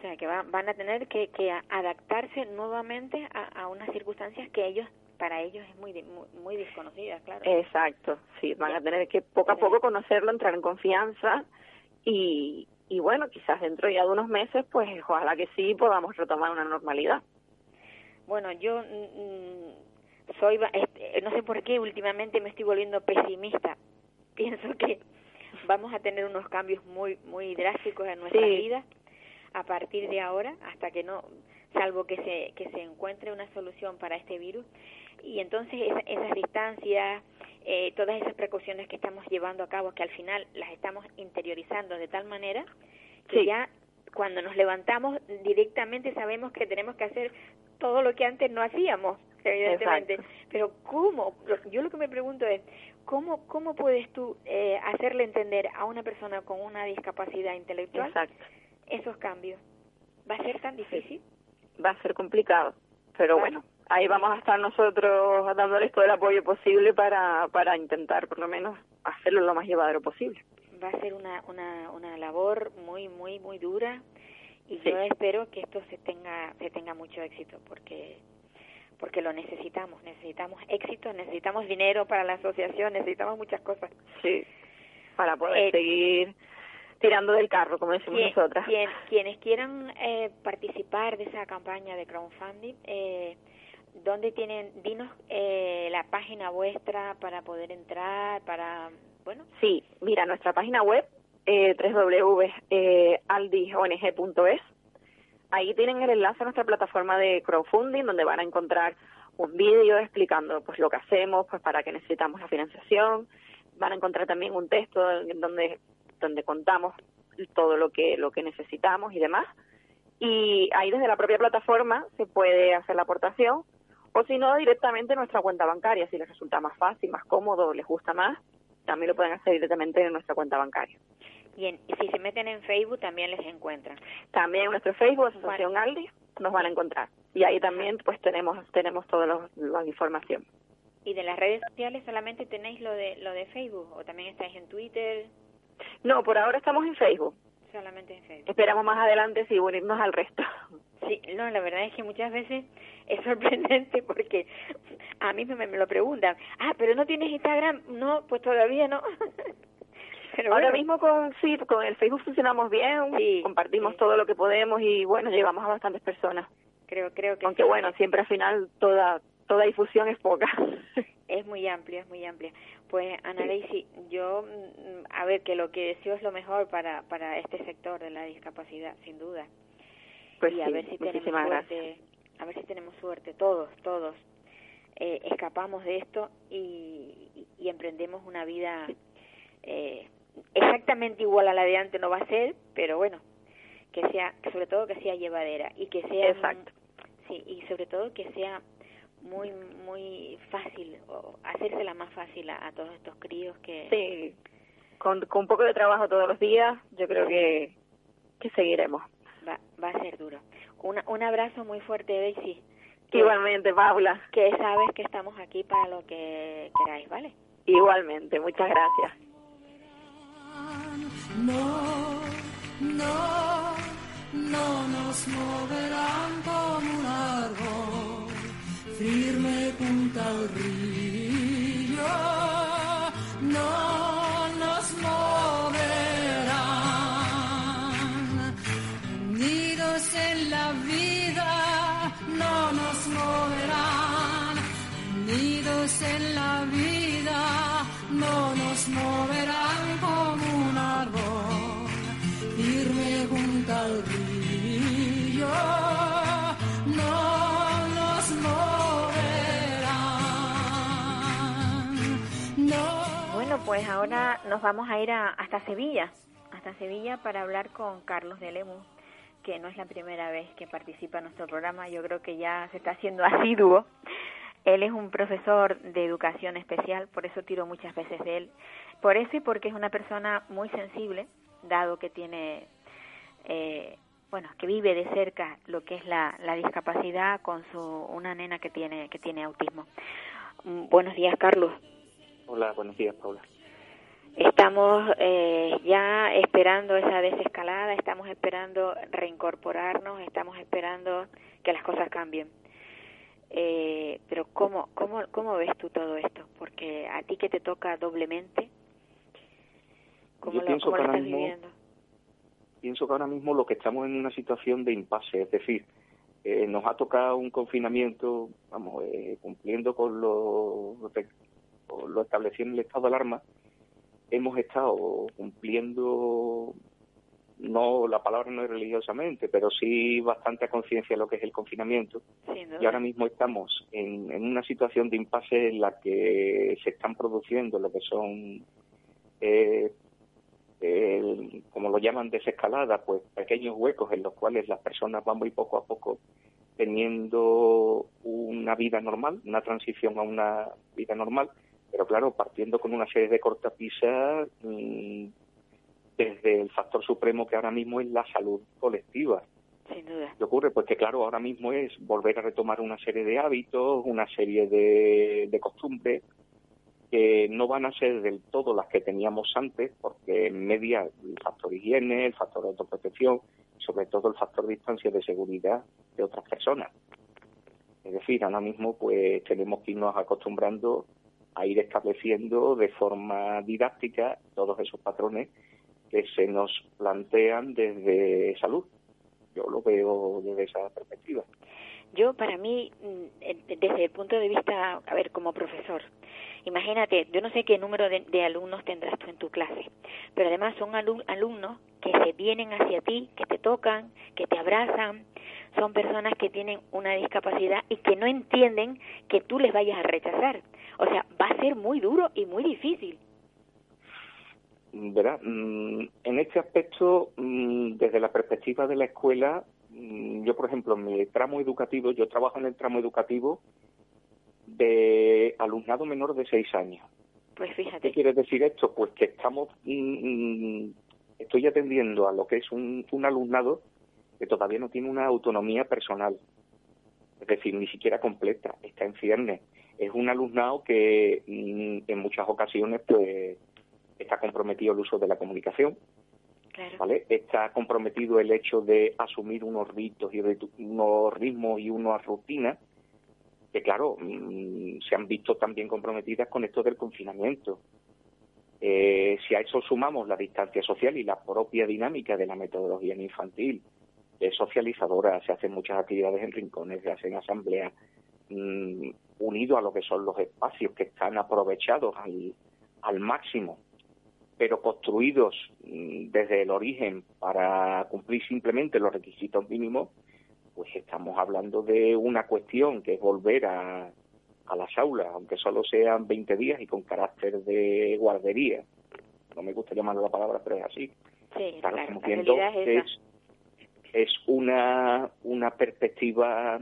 O sea, que va- van a tener que, que adaptarse nuevamente a, a unas circunstancias que ellos, para ellos es muy, muy, muy desconocida, claro. Exacto, sí, van a tener que poco a poco conocerlo, entrar en confianza y, y bueno, quizás dentro ya de unos meses, pues ojalá que sí podamos retomar una normalidad. Bueno, yo mm, mm, soy, este, no sé por qué últimamente me estoy volviendo pesimista. Pienso que vamos a tener unos cambios muy, muy drásticos en nuestra Sí. vida a partir de ahora, hasta que no, salvo que se, que se encuentre una solución para este virus. Y entonces esa- esas distancias, eh, todas esas precauciones que estamos llevando a cabo, que al final las estamos interiorizando de tal manera que Sí. ya cuando nos levantamos directamente sabemos que tenemos que hacer todo lo que antes no hacíamos, evidentemente. Exacto. Pero ¿cómo? Yo lo que me pregunto es, ¿cómo, cómo puedes tú eh, hacerle entender a una persona con una discapacidad intelectual Exacto, esos cambios? ¿Va a ser tan difícil? va a ser complicado, pero Bueno. bueno, ahí vamos a estar nosotros dándoles todo el apoyo posible para, para intentar por lo menos hacerlo lo más llevadero posible. Va a ser una, una, una labor muy, muy, muy dura y Sí. yo espero que esto se tenga, se tenga mucho éxito porque porque lo necesitamos, necesitamos éxito, necesitamos dinero para la asociación, necesitamos muchas cosas. Sí, para poder Eh, seguir tirando del carro, como decimos Quien- nosotras. quien- quienes quieran eh, participar de esa campaña de crowdfunding, eh, ¿dónde tienen, dinos eh, la página vuestra para poder entrar, para, bueno, Sí, mira, nuestra página web, eh, www.aldiong.es, ahí tienen el enlace a nuestra plataforma de crowdfunding, donde van a encontrar un vídeo explicando pues lo que hacemos, pues para qué necesitamos la financiación, van a encontrar también un texto en donde, donde contamos todo lo que, lo que necesitamos y demás. Y ahí desde la propia plataforma se puede hacer la aportación, o si no, directamente en nuestra cuenta bancaria, si les resulta más fácil, más cómodo, les gusta más, también lo pueden hacer directamente en nuestra cuenta bancaria. y en- si se meten en Facebook también les encuentran? También en nuestro Facebook, Asociación Aldi, nos van a encontrar. Y ahí también pues tenemos tenemos toda la información. ¿Y de las redes sociales solamente tenéis lo de lo de Facebook o también estáis en Twitter? No, por ahora estamos en Facebook. Solamente en Facebook. Esperamos más adelante si unirnos al resto. Sí, no, la verdad es que muchas veces es sorprendente porque a mí me, me lo preguntan, ah, pero no tienes Instagram, no, pues todavía no. pero Ahora bueno, mismo con sí, con el Facebook funcionamos bien, Sí, compartimos sí. todo lo que podemos y bueno, llegamos a bastantes personas. creo, creo que Aunque sí, bueno, siempre al final toda toda difusión es poca. es muy amplio, es muy amplia. Pues Ana Daisy, yo, mm, a ver, que lo que deseo es lo mejor para, para este sector de la discapacidad, sin duda. Pues y a sí, ver si tenemos muchísimas suerte, gracias. a ver si tenemos suerte, todos, todos, eh, escapamos de esto y, y- emprendemos una vida eh, exactamente igual a la de antes no va a ser, pero bueno, que sea, sobre todo que sea llevadera y que sea, Exacto. sí, y sobre todo que sea muy, muy fácil, o hacérsela más fácil a, a todos estos críos que, Sí, con, con un poco de trabajo todos los días, yo creo que, que seguiremos. va, va a ser duro. una, un abrazo muy fuerte, Daisy. Que- Igualmente, Paula. Que sabes que estamos aquí para lo que queráis, ¿vale? Igualmente, muchas gracias. No, no, no nos moverán como un árbol firme junto al río. Pues ahora nos vamos a ir a- hasta Sevilla, hasta Sevilla para hablar con Carlos de Lemus, que no es la primera vez que participa en nuestro programa, yo creo que ya se está haciendo asiduo. Él es un profesor de educación especial, por eso tiro muchas veces de él. Por eso y porque es una persona muy sensible, dado que tiene, eh, bueno, que vive de cerca lo que es la, la discapacidad con su una nena que tiene que tiene autismo. Mm, Buenos días, Carlos. Hola, buenos días, Paula. Estamos eh, ya esperando esa desescalada, estamos esperando reincorporarnos, estamos esperando que las cosas cambien. Eh, pero ¿cómo, cómo, ¿cómo ves tú todo esto? Porque a ti que te toca doblemente, ¿cómo Yo lo, pienso cómo que lo estás mismo- viviendo? Pienso que ahora mismo lo que estamos en una situación de impasse, es decir, eh, nos ha tocado un confinamiento, vamos, eh, cumpliendo con lo, con lo establecido en el estado de alarma, hemos estado cumpliendo, no, la palabra no es religiosamente, pero sí bastante a conciencia de lo que es el confinamiento. Y ahora mismo estamos en, en una situación de impasse en la que se están produciendo lo que son, eh, el- como lo llaman desescalada, pues pequeños huecos en los cuales las personas van muy poco a poco teniendo una vida normal, una transición a una vida normal, pero claro, partiendo con una serie de cortapisas mm, desde el factor supremo que ahora mismo es la salud colectiva. Sin duda. ¿Qué ocurre? Pues que claro, ahora mismo es volver a retomar una serie de hábitos, una serie de, de costumbres que no van a ser del todo las que teníamos antes, porque en media el factor higiene, el factor autoprotección, sobre todo el factor distancia de seguridad de otras personas. Es decir, ahora mismo pues tenemos que irnos acostumbrando a ir estableciendo de forma didáctica todos esos patrones que se nos plantean desde salud. Yo lo veo desde esa perspectiva. Yo, para mí, mm, desde el punto de vista, a ver, como profesor, imagínate, yo no sé qué número de, de alumnos tendrás tú en tu clase, pero además son alu- alumnos que se vienen hacia ti, que te tocan, que te abrazan, son personas que tienen una discapacidad y que no entienden que tú les vayas a rechazar. O sea, va a ser muy duro y muy difícil. Verá, mm, en este aspecto, mm, desde la perspectiva de la escuela, mm, yo, por ejemplo, en mi tramo educativo, yo trabajo en el tramo educativo de alumnado menor de seis años. Pues ¿Qué fíjate, quiere decir esto? Pues que estamos, estoy atendiendo a lo que es un, un alumnado que todavía no tiene una autonomía personal, es decir, ni siquiera completa, está en ciernes. Es un alumnado que mm, en muchas ocasiones pues está comprometido el uso de la comunicación, claro. ¿vale? Está comprometido el hecho de asumir unos ritos y unos ritmos y unas rutinas que, claro, mm, se han visto también comprometidas con esto del confinamiento. Eh, si a eso sumamos la distancia social y la propia dinámica de la metodología en infantil, es socializadora, se hacen muchas actividades en rincones, se hacen asambleas, mm, unido a lo que son los espacios que están aprovechados al, al máximo pero construidos mm, desde el origen para cumplir simplemente los requisitos mínimos, pues estamos hablando de una cuestión que es volver a, a las aulas, aunque solo sean 20 días y con carácter de guardería. No me gusta llamarlo la palabra, pero es así. Sí, Claro, claro, estamos la viendo esa. es, es una, una perspectiva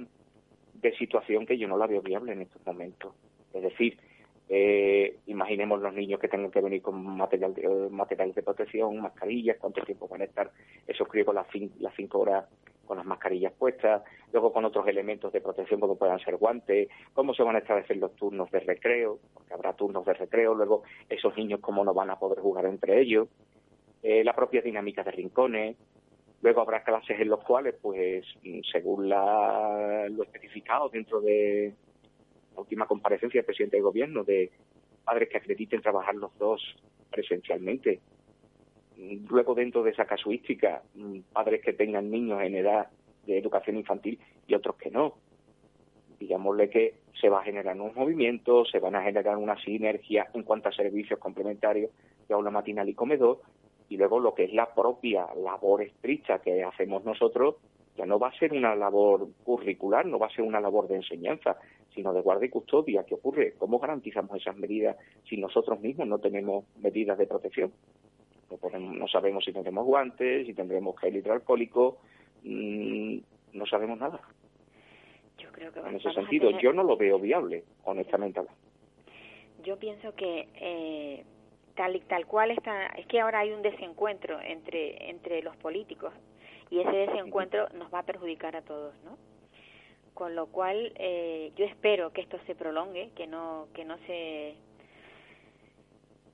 de situación que yo no la veo viable en estos momentos. Es decir, eh, imaginemos los niños que tengan que venir con material de, eh, materiales de protección, mascarillas, cuánto tiempo van a estar esos críos las cinco horas con las mascarillas puestas, luego con otros elementos de protección como puedan ser guantes, cómo se van a establecer los turnos de recreo, porque habrá turnos de recreo, luego esos niños cómo no van a poder jugar entre ellos, eh, la propia dinámica de rincones, luego habrá clases en los cuales, pues, según la, lo especificado dentro de la última comparecencia del presidente del gobierno, de padres que acrediten trabajar los dos presencialmente, luego dentro de esa casuística, mm, padres que tengan niños en edad de educación infantil y otros que no. Digámosle que se va a generar un movimiento, se van a generar una sinergia en cuanto a servicios complementarios de aula matinal y comedor, y luego lo que es la propia labor estricta que hacemos nosotros ya no va a ser una labor curricular, no va a ser una labor de enseñanza, sino de guardia y custodia. ¿Qué ocurre? ¿Cómo garantizamos esas medidas si nosotros mismos no tenemos medidas de protección? No, sabemos si tendremos guantes, si tendremos gel hidroalcohólico, mm, no sabemos nada. Yo creo que en ese sentido, yo no lo veo viable, honestamente. Yo pienso que eh, tal y tal cual está, es que ahora hay un desencuentro entre entre los políticos y ese desencuentro nos va a perjudicar a todos, ¿no? Con lo cual eh, yo espero que esto se prolongue, que no que no se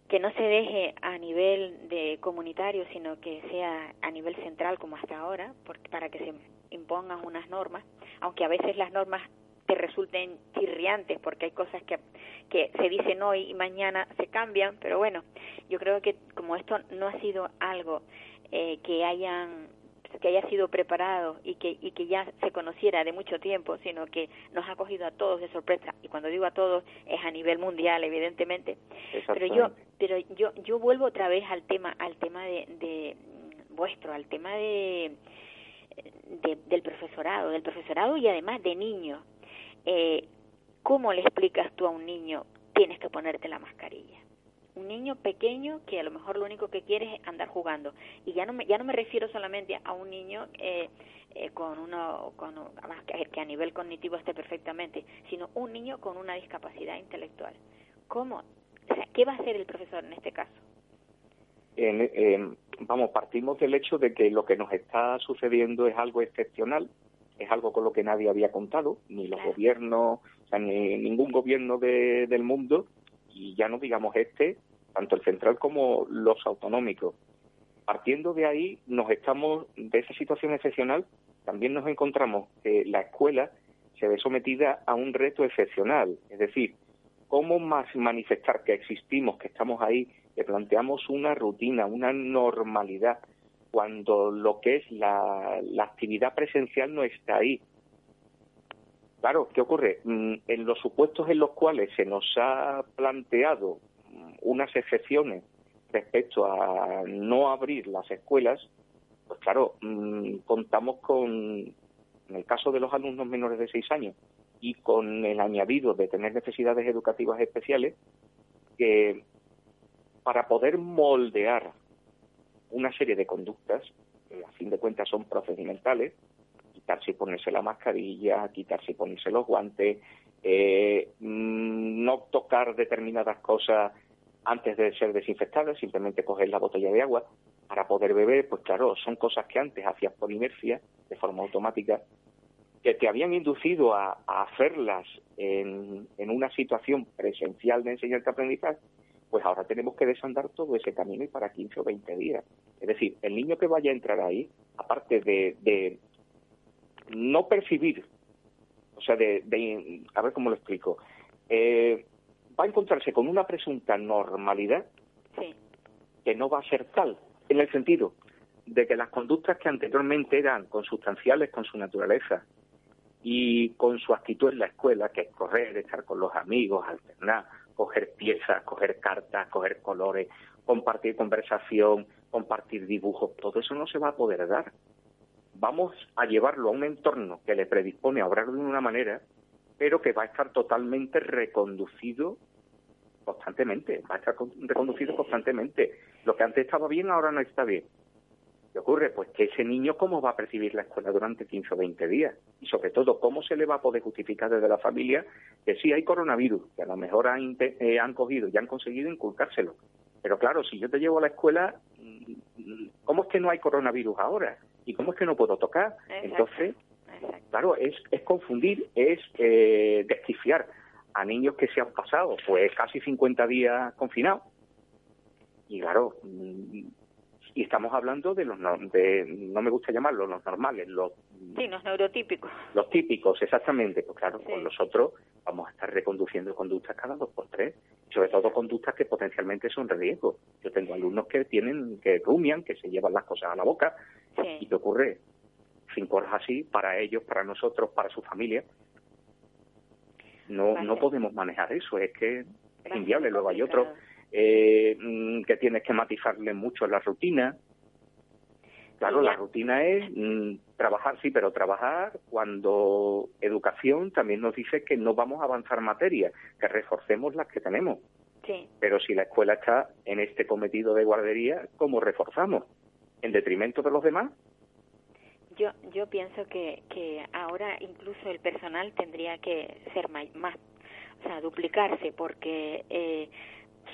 que no se deje a nivel de comunitario, sino que sea a nivel central como hasta ahora, porque, para que se impongan unas normas, aunque a veces las normas te resulten chirriantes porque hay cosas que, que se dicen hoy y mañana se cambian, pero bueno, yo creo que como esto no ha sido algo eh, que hayan que haya sido preparado y que, y que ya se conociera de mucho tiempo, sino que nos ha cogido a todos de sorpresa. Y cuando digo a todos es a nivel mundial, evidentemente. Pero yo, pero yo, yo vuelvo otra vez al tema, al tema de, de vuestro, al tema de, de, del profesorado, del profesorado y además de niños. Eh, ¿Cómo le explicas tú a un niño tienes que ponerte la mascarilla? un niño pequeño que a lo mejor lo único que quiere es andar jugando. Y ya no me ya no me refiero solamente a un niño eh, eh, con uno con que, que a nivel cognitivo esté perfectamente sino un niño con una discapacidad intelectual. Cómo o sea, qué va a hacer el profesor en este caso vamos partimos del hecho de que lo que nos está sucediendo es algo excepcional es algo con lo que nadie había contado ni los gobiernos o sea, ni ningún gobierno de, del mundo y ya no digamos este, tanto el central como los autonómicos. Partiendo de ahí, nos estamos, de esa situación excepcional, también nos encontramos que la escuela se ve sometida a un reto excepcional, es decir, cómo más manifestar que existimos, que estamos ahí, que planteamos una rutina, una normalidad, cuando lo que es la, actividad presencial no está ahí. Claro, ¿qué ocurre? Mm, en los supuestos en los cuales se nos ha planteado mm, unas excepciones respecto a no abrir las escuelas, pues claro, mm, contamos con, en el caso de los alumnos menores de seis años y con el añadido de tener necesidades educativas especiales, que para poder moldear una serie de conductas, que a fin de cuentas son procedimentales, quitarse y ponerse la mascarilla, quitarse y ponerse los guantes, eh, mm, no tocar determinadas cosas antes de ser desinfectadas, simplemente coger la botella de agua. Para poder beber, pues claro, son cosas que antes hacías por inercia, de forma automática, que te habían inducido a, hacerlas en, una situación presencial de enseñanza-aprendizaje, pues ahora tenemos que desandar todo ese camino y para 15 o 20 días. Es decir, el niño que vaya a entrar ahí, aparte de, de no percibir, o sea, de, a ver cómo lo explico, eh, va a encontrarse con una presunta normalidad que no va a ser tal, en el sentido de que las conductas que anteriormente eran consustanciales con su naturaleza y con su actitud en la escuela, que es correr, estar con los amigos, alternar, coger piezas, coger cartas, coger colores, compartir conversación, compartir dibujos, todo eso no se va a poder dar vamos a llevarlo a un entorno que le predispone a obrar de una manera, pero que va a estar totalmente reconducido constantemente, va a estar reconducido constantemente. Lo que antes estaba bien ahora no está bien. ¿Qué ocurre? Pues que ese niño cómo va a percibir la escuela durante 15 o 20 días y sobre todo cómo se le va a poder justificar desde la familia que sí hay coronavirus, que a lo mejor han, eh, han cogido y han conseguido inculcárselo. Pero claro, si yo te llevo a la escuela, mm, ¿cómo es que no hay coronavirus ahora? ¿Y cómo es que no puedo tocar? Exacto. Entonces, Exacto. claro, es, es confundir, es eh, desquiciar a niños que se han pasado pues casi 50 días confinados. Y claro, mm, y estamos hablando de los, no- de, no me gusta llamarlos los normales, los Sí, los neurotípicos. los típicos, exactamente. Pues claro, Sí. con nosotros vamos a estar reconduciendo conductas cada dos por tres, sobre todo conductas que potencialmente son riesgo. Yo tengo alumnos que tienen, que rumian, que se llevan las cosas a la boca, y que ocurre cinco horas así para ellos, para nosotros, para su familia. No, Vale. no podemos manejar eso, es que es inviable. Luego hay otros eh, mm, que tienes que matizarle mucho la rutina. Claro, la rutina es mm, trabajar, sí, pero trabajar cuando educación también nos dice que no vamos a avanzar materia, que reforcemos las que tenemos. Sí. Pero si la escuela está en este cometido de guardería, ¿cómo reforzamos? ¿En detrimento de los demás? Yo, yo pienso que, que ahora incluso el personal tendría que ser ma- más, o sea, duplicarse, porque eh,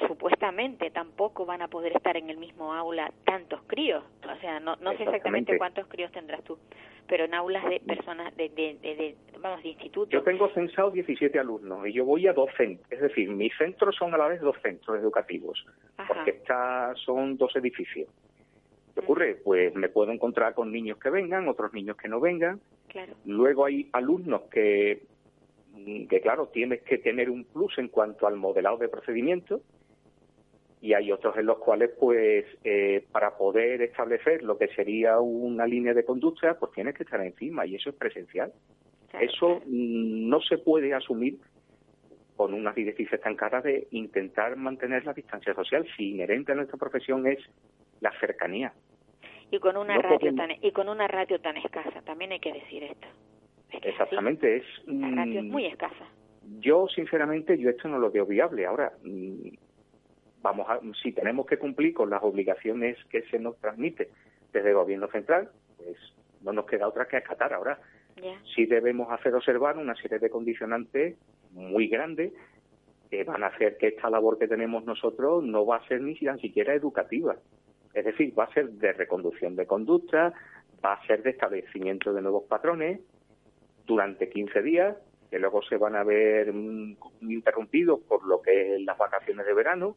supuestamente tampoco van a poder estar en el mismo aula tantos críos. O sea, no, no sé exactamente cuántos críos tendrás tú, pero en aulas de personas, de, de, de, de- vamos, de instituto. Yo tengo censado 17 alumnos y yo voy a dos centros. Es decir, mis centros son a la vez dos centros educativos, Ajá. porque está, son dos edificios. ¿Qué ocurre? Pues me puedo encontrar con niños que vengan, otros niños que no vengan. Claro. Luego hay alumnos que, mm, que claro, tienes que tener un plus en cuanto al modelado de procedimiento y hay otros en los cuales, pues, eh, para poder establecer lo que sería una línea de conducta, pues tienes que estar encima y eso es presencial. claro, Eso claro. no se puede asumir con unas directrices tan caras de intentar mantener la distancia social. Si inherente a nuestra profesión es la cercanía. Y con una no radio podemos- tan y con una radio tan escasa, también hay que decir esto. Es que es. Exactamente, es... La radio es mm, muy escasa. Yo, sinceramente, yo esto no lo veo viable. Ahora, mm, vamos a, si tenemos que cumplir con las obligaciones que se nos transmite desde el gobierno central, pues no nos queda otra que acatar. Ahora, Ya. sí debemos hacer observar una serie de condicionantes muy grandes que van a hacer que esta labor que tenemos nosotros no va a ser ni siquiera educativa. Es decir, va a ser de reconducción de conducta, va a ser de establecimiento de nuevos patrones durante 15 días, que luego se van a ver mm, interrumpidos por lo que es las vacaciones de verano,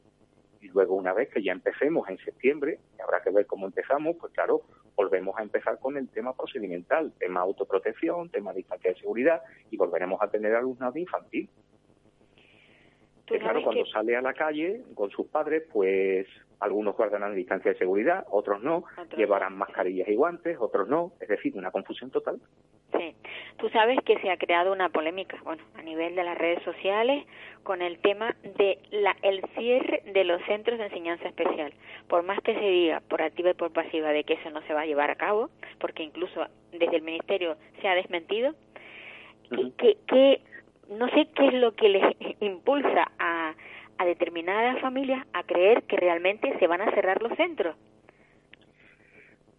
y luego una vez que ya empecemos en septiembre, y habrá que ver cómo empezamos, pues claro, volvemos a empezar con el tema procedimental, tema autoprotección, tema distancia de seguridad, y volveremos a tener alumnado infantil. Que claro, cuando que- sale a la calle con sus padres, pues algunos guardarán distancia de seguridad, otros no, Otros llevarán no. mascarillas y guantes, otros no, es decir, una confusión total. Sí, tú sabes que se ha creado una polémica, bueno, a nivel de las redes sociales, con el tema de la, el cierre de los centros de enseñanza especial. Por más que se diga por activa y por pasiva de que eso no se va a llevar a cabo, porque incluso desde el ministerio se ha desmentido, que, Ujú. que, que no sé qué es lo que les impulsa a, a determinadas familias a creer que realmente se van a cerrar los centros.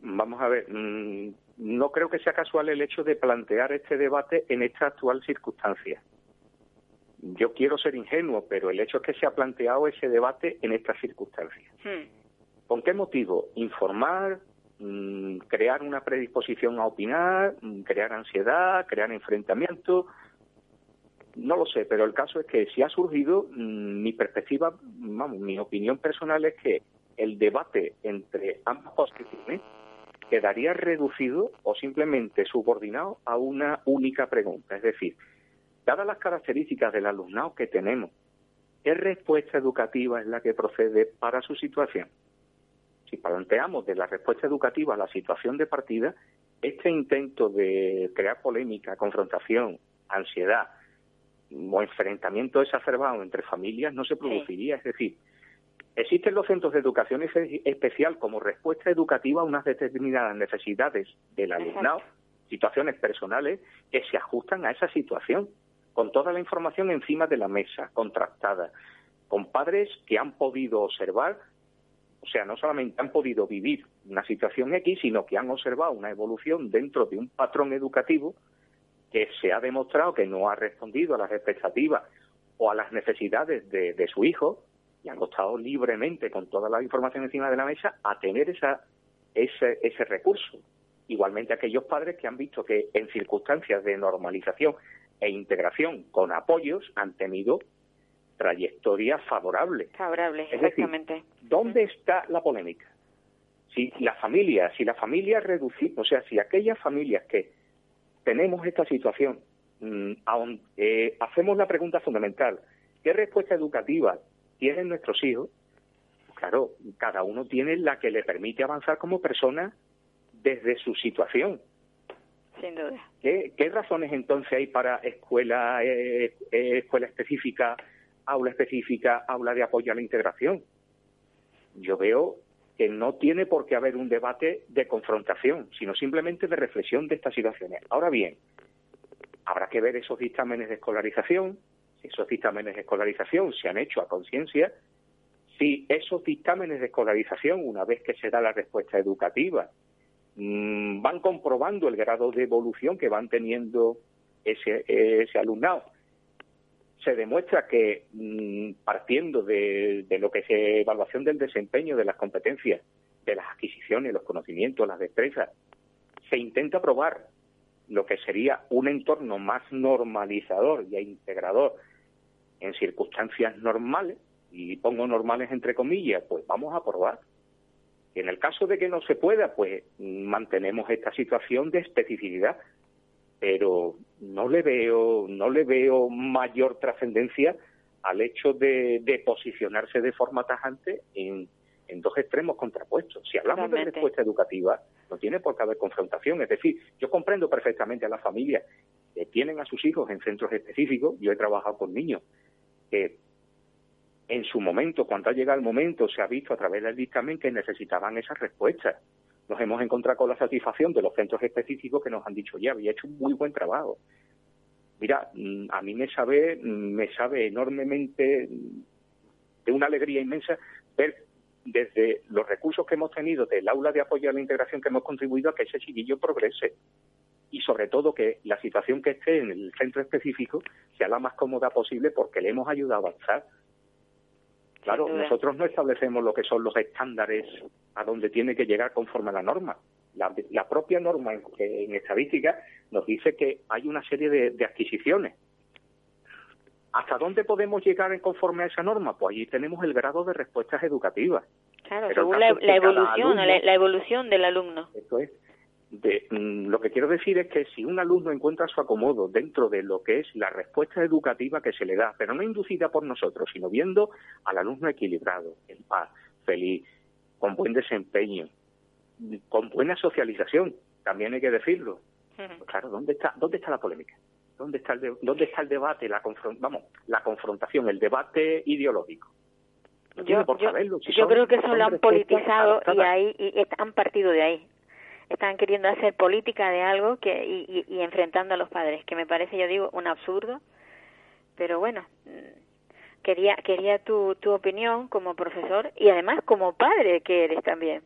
Vamos a ver, mm, no creo que sea casual el hecho de plantear este debate en esta actual circunstancia. Yo quiero ser ingenuo, pero el hecho es que se ha planteado ese debate en estas circunstancias. Hmm. ¿Con qué motivo? Informar, mm, crear una predisposición a opinar, mm, crear ansiedad, crear enfrentamiento. No lo sé, pero el caso es que si ha surgido, mm, mi perspectiva, vamos, mi opinión personal es que el debate entre ambas posiciones quedaría reducido o simplemente subordinado a una única pregunta. Es decir, dadas las características del alumnado que tenemos, ¿qué respuesta educativa es la que procede para su situación? Si planteamos de la respuesta educativa a la situación de partida, este intento de crear polémica, confrontación, ansiedad o enfrentamiento exacerbado entre familias no se produciría. Es decir, existen los centros de educación especial como respuesta educativa a unas determinadas necesidades del alumnado, situaciones personales que se ajustan a esa situación, con toda la información encima de la mesa, contrastada, con padres que han podido observar o sea, no solamente han podido vivir una situación X, sino que han observado una evolución dentro de un patrón educativo que se ha demostrado que no ha respondido a las expectativas o a las necesidades de, de su hijo y han optado libremente, con toda la información encima de la mesa, a tener esa, ese, ese recurso. igualmente aquellos padres que han visto que en circunstancias de normalización e integración con apoyos han tenido. Favorables, Es decir, exactamente. ¿Dónde está la polémica? Si la familia, si la familia reducir, o sea, si aquellas familias que tenemos esta situación, mm, eh, hacemos la pregunta fundamental, ¿qué respuesta educativa tienen nuestros hijos? Claro, cada uno tiene la que le permite avanzar como persona desde su situación. Sin duda. ¿Qué, qué razones entonces hay para escuela, eh, eh, escuela específica, aula específica, aula de apoyo a la integración? Yo veo que no tiene por qué haber un debate de confrontación, sino simplemente de reflexión de estas situaciones. Ahora bien, habrá que ver esos dictámenes de escolarización, si esos dictámenes de escolarización se han hecho a conciencia, si esos dictámenes de escolarización, una vez que se da la respuesta educativa, mm, van comprobando el grado de evolución que van teniendo ese, ese alumnado. Se demuestra que mm, partiendo de, lo que es evaluación del desempeño, de las competencias, de las adquisiciones, los conocimientos, las destrezas, se intenta probar lo que sería un entorno más normalizador y integrador en circunstancias normales, y pongo normales entre comillas, pues vamos a probar. En el caso de que no se pueda, pues mantenemos esta situación de especificidad, pero no le veo, no le veo mayor trascendencia al hecho de, de posicionarse de forma tajante en, en dos extremos contrapuestos. Si hablamos de respuesta educativa, no tiene por qué haber confrontación. Es decir, yo comprendo perfectamente a las familias que tienen a sus hijos en centros específicos. Yo he trabajado con niños que en su momento, cuando ha llegado el momento, se ha visto a través del dictamen que necesitaban esas respuestas. Nos hemos encontrado con la satisfacción de los centros específicos que nos han dicho, ya, había hecho un muy buen trabajo. Mira, mm, a mí me sabe, mm, me sabe enormemente mm, de una alegría inmensa ver desde los recursos que hemos tenido del aula de apoyo a la integración que hemos contribuido a que ese chiquillo progrese y sobre todo que la situación que esté en el centro específico sea la más cómoda posible porque le hemos ayudado a avanzar. Claro, nosotros no establecemos lo que son los estándares a donde tiene que llegar conforme a la norma. La, la propia norma en, en estadística nos dice que hay una serie de, de adquisiciones. ¿Hasta dónde podemos llegar en conforme a esa norma? Pues allí tenemos el grado de respuestas educativas. Claro, Pero según la, la evolución, alumno- la, la evolución del alumno. Esto es. De, mm, lo que quiero decir es que si un alumno encuentra su acomodo dentro de lo que es la respuesta educativa que se le da, pero no inducida por nosotros, sino viendo al alumno equilibrado, en paz, feliz, con buen desempeño, con buena socialización, también hay que decirlo. Pues claro, ¿dónde está, dónde está la polémica? ¿Dónde está el, de- dónde está el debate, la vamos, la confrontación, el debate ideológico? No Yo, por yo, saberlo, si yo creo que eso lo han politizado y ahí y han partido de ahí. Están queriendo hacer política de algo que y, y- y enfrentando a los padres, que me parece, yo digo, un absurdo. Pero bueno, mm, quería quería tu, tu opinión como profesor y además como padre que eres también.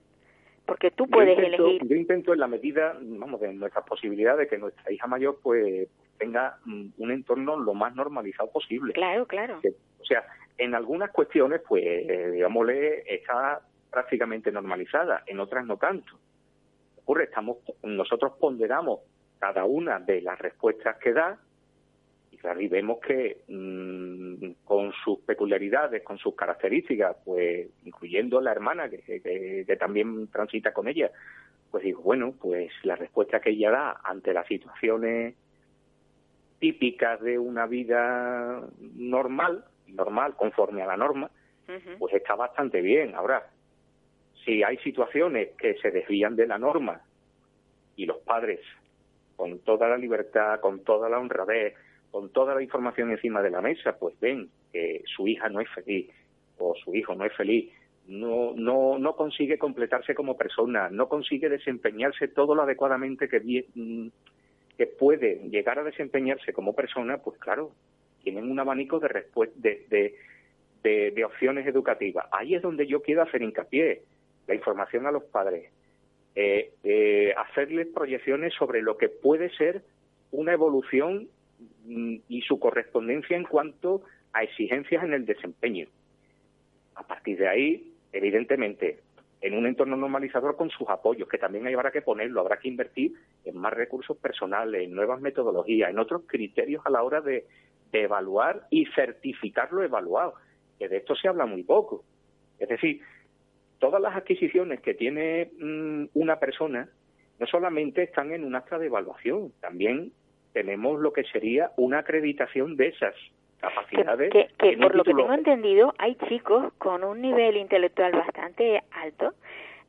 Porque tú Yo puedes intento- elegir. Yo intento en la medida, vamos, de nuestras posibilidades, que nuestra hija mayor pues tenga mm, un entorno lo más normalizado posible. Claro, claro. Que- o sea, en algunas cuestiones, pues, eh, digámosle, está prácticamente normalizada, en otras no tanto. Ocurre, estamos, nosotros ponderamos cada una de las respuestas que da y claro, y vemos que mm, con sus peculiaridades, con sus características, pues incluyendo la hermana que, que- que también transita con ella, pues digo, bueno, pues la respuesta que ella da ante las situaciones típicas de una vida normal, normal, conforme a la norma, pues está bastante bien. Ahora, si hay situaciones que se desvían de la norma. Y los padres, con toda la libertad, con toda la honradez, con toda la información encima de la mesa, pues ven que su hija no es feliz o su hijo no es feliz, no, no, no consigue completarse como persona, no consigue desempeñarse todo lo adecuadamente que, mm, puede llegar a desempeñarse como persona, pues claro, tienen un abanico de, de, de, de opciones educativas. Ahí es donde yo quiero hacer hincapié, la información a los padres, eh, eh, hacerles proyecciones sobre lo que puede ser una evolución mm, y su correspondencia en cuanto a exigencias en el desempeño. A partir de ahí, evidentemente, en un entorno normalizador con sus apoyos, que también habrá que ponerlo, habrá que invertir en más recursos personales, en nuevas metodologías, en otros criterios a la hora de, evaluar y certificar lo evaluado, que de esto se habla muy poco. Es decir, todas las adquisiciones que tiene mm, una persona no solamente están en un acta de evaluación, también tenemos lo que sería una acreditación de esas capacidades. Que, por lo que tengo entendido, hay chicos con un nivel intelectual bastante alto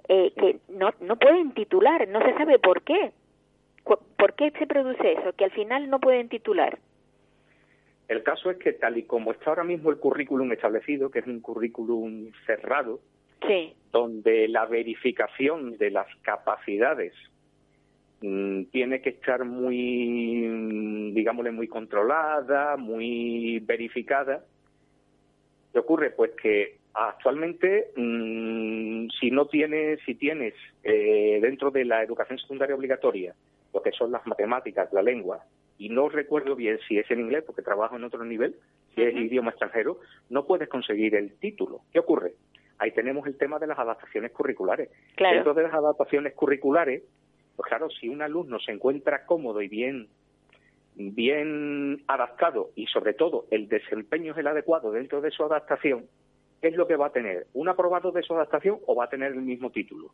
eh, que no, no pueden titular, no se sabe por qué. ¿Por qué se produce eso? Que al final no pueden titular. El caso es que tal y como está ahora mismo el currículum establecido, que es un currículum cerrado, sí. donde la verificación de las capacidades Mm, tiene que estar muy, mm, digámosle, muy controlada, muy verificada. ¿Qué ocurre? Pues que actualmente, mm, si no tienes, si tienes eh, dentro de la educación secundaria obligatoria lo que son las matemáticas, la lengua, y no recuerdo bien si es en inglés, porque trabajo en otro nivel, si es idioma extranjero, no puedes conseguir el título. ¿Qué ocurre? Ahí tenemos el tema de las adaptaciones curriculares. Dentro de las adaptaciones curriculares, pues claro, si un alumno se encuentra cómodo y bien, bien adaptado y sobre todo el desempeño es el adecuado dentro de su adaptación, ¿qué es lo que va a tener? ¿Un aprobado de su adaptación o va a tener el mismo título?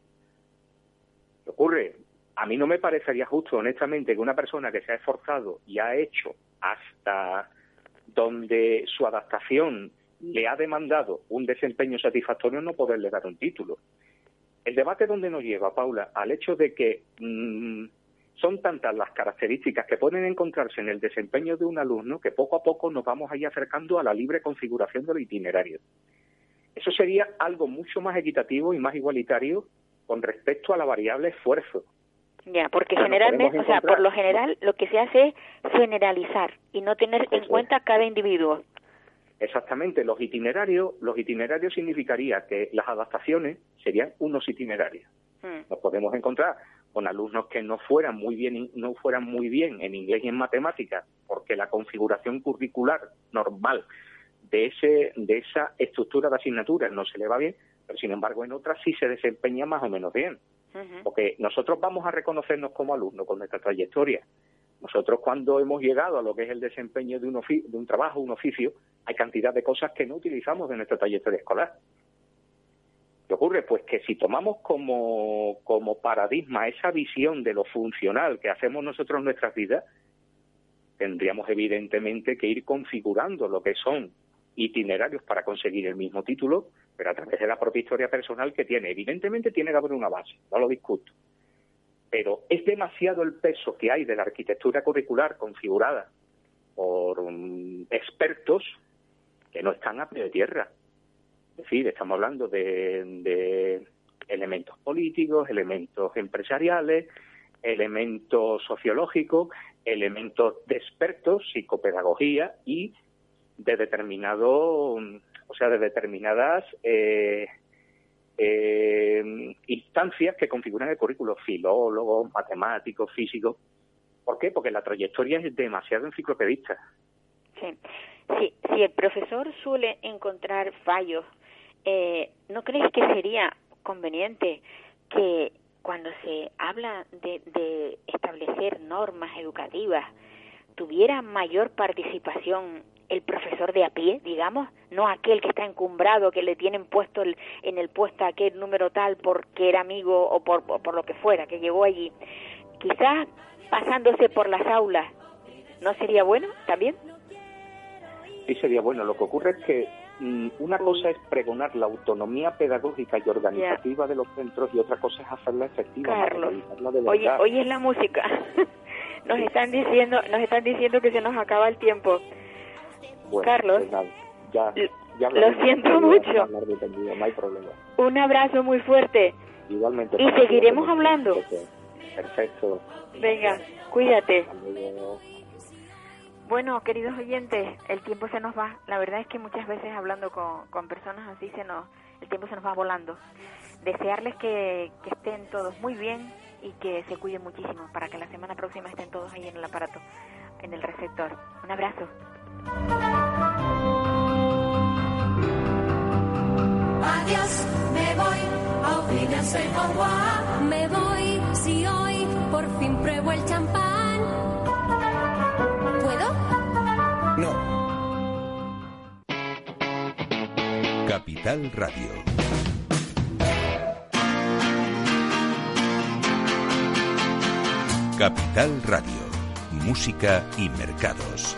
¿Qué ocurre? A mí no me parecería justo, honestamente, que una persona que se ha esforzado y ha hecho hasta donde su adaptación le ha demandado un desempeño satisfactorio no poderle dar un título. El debate donde nos lleva, Paula, al hecho de que mm, son tantas las características que pueden encontrarse en el desempeño de un alumno que poco a poco nos vamos a ir acercando a la libre configuración del itinerario. Eso sería algo mucho más equitativo y más igualitario con respecto a la variable esfuerzo. Ya, porque generalmente, o sea, por lo general lo que se hace es generalizar y no tener en cuenta cada individuo. Exactamente, los itinerarios, los itinerarios significaría que las adaptaciones serían unos itinerarios. Hmm. Nos podemos encontrar con alumnos que no fueran muy bien no fueran muy bien en inglés y en matemáticas, porque la configuración curricular normal de ese de esa estructura de asignaturas no se le va bien, pero sin embargo en otras sí se desempeña más o menos bien. Porque nosotros vamos a reconocernos como alumnos con nuestra trayectoria, nosotros cuando hemos llegado a lo que es el desempeño de un, de un trabajo, un oficio, hay cantidad de cosas que no utilizamos en nuestra trayectoria escolar. ¿Qué ocurre? Pues que si tomamos como, como paradigma esa visión de lo funcional que hacemos nosotros en nuestras vidas, tendríamos evidentemente que ir configurando lo que son itinerarios para conseguir el mismo título, pero a través de la propia historia personal que tiene. Evidentemente tiene que haber una base, no lo discuto pero es demasiado el peso que hay de la arquitectura curricular configurada por mm, expertos que no están a pie de tierra. Es decir, estamos hablando de, elementos políticos, elementos empresariales, elementos sociológicos, elementos de expertos, psicopedagogía y de determinado, o sea, de determinadas eh, eh, instancias que configuran el currículo, filólogos, matemáticos, físicos. ¿Por qué? Porque la trayectoria es demasiado enciclopedista. Sí. sí. Si el profesor suele encontrar fallos, eh, ¿no crees que sería conveniente que cuando se habla de, de establecer normas educativas tuviera mayor participación el profesor de a pie, digamos, no aquel que está encumbrado, que le tienen puesto en el puesto aquel número tal porque era amigo o por, por lo que fuera, que llegó allí. Quizás pasándose por las aulas, ¿no sería bueno también? Sí, sería bueno. Lo que ocurre es que mm, una cosa es pregonar la autonomía pedagógica y organizativa de los centros y otra cosa es hacerla efectiva. Carlos, hoy, hoy es la música. nos están diciendo, nos están diciendo que se nos acaba el tiempo. Carlos, pues ya, ya lo siento mucho. no hay problema. Un abrazo muy fuerte. Igualmente. Y seguiremos hablando. Perfecto. Venga, cuídate. Bueno, queridos oyentes, el tiempo se nos va. La verdad es que muchas veces hablando con, con personas así se nos, el tiempo se nos va volando. Desearles que, que estén todos muy bien y que se cuiden muchísimo para que la semana próxima estén todos ahí en el aparato, en el receptor. Un abrazo. Me voy a Me voy si hoy por fin pruebo el champán. ¿Puedo? No. Capital Radio. Capital Radio. Música y mercados.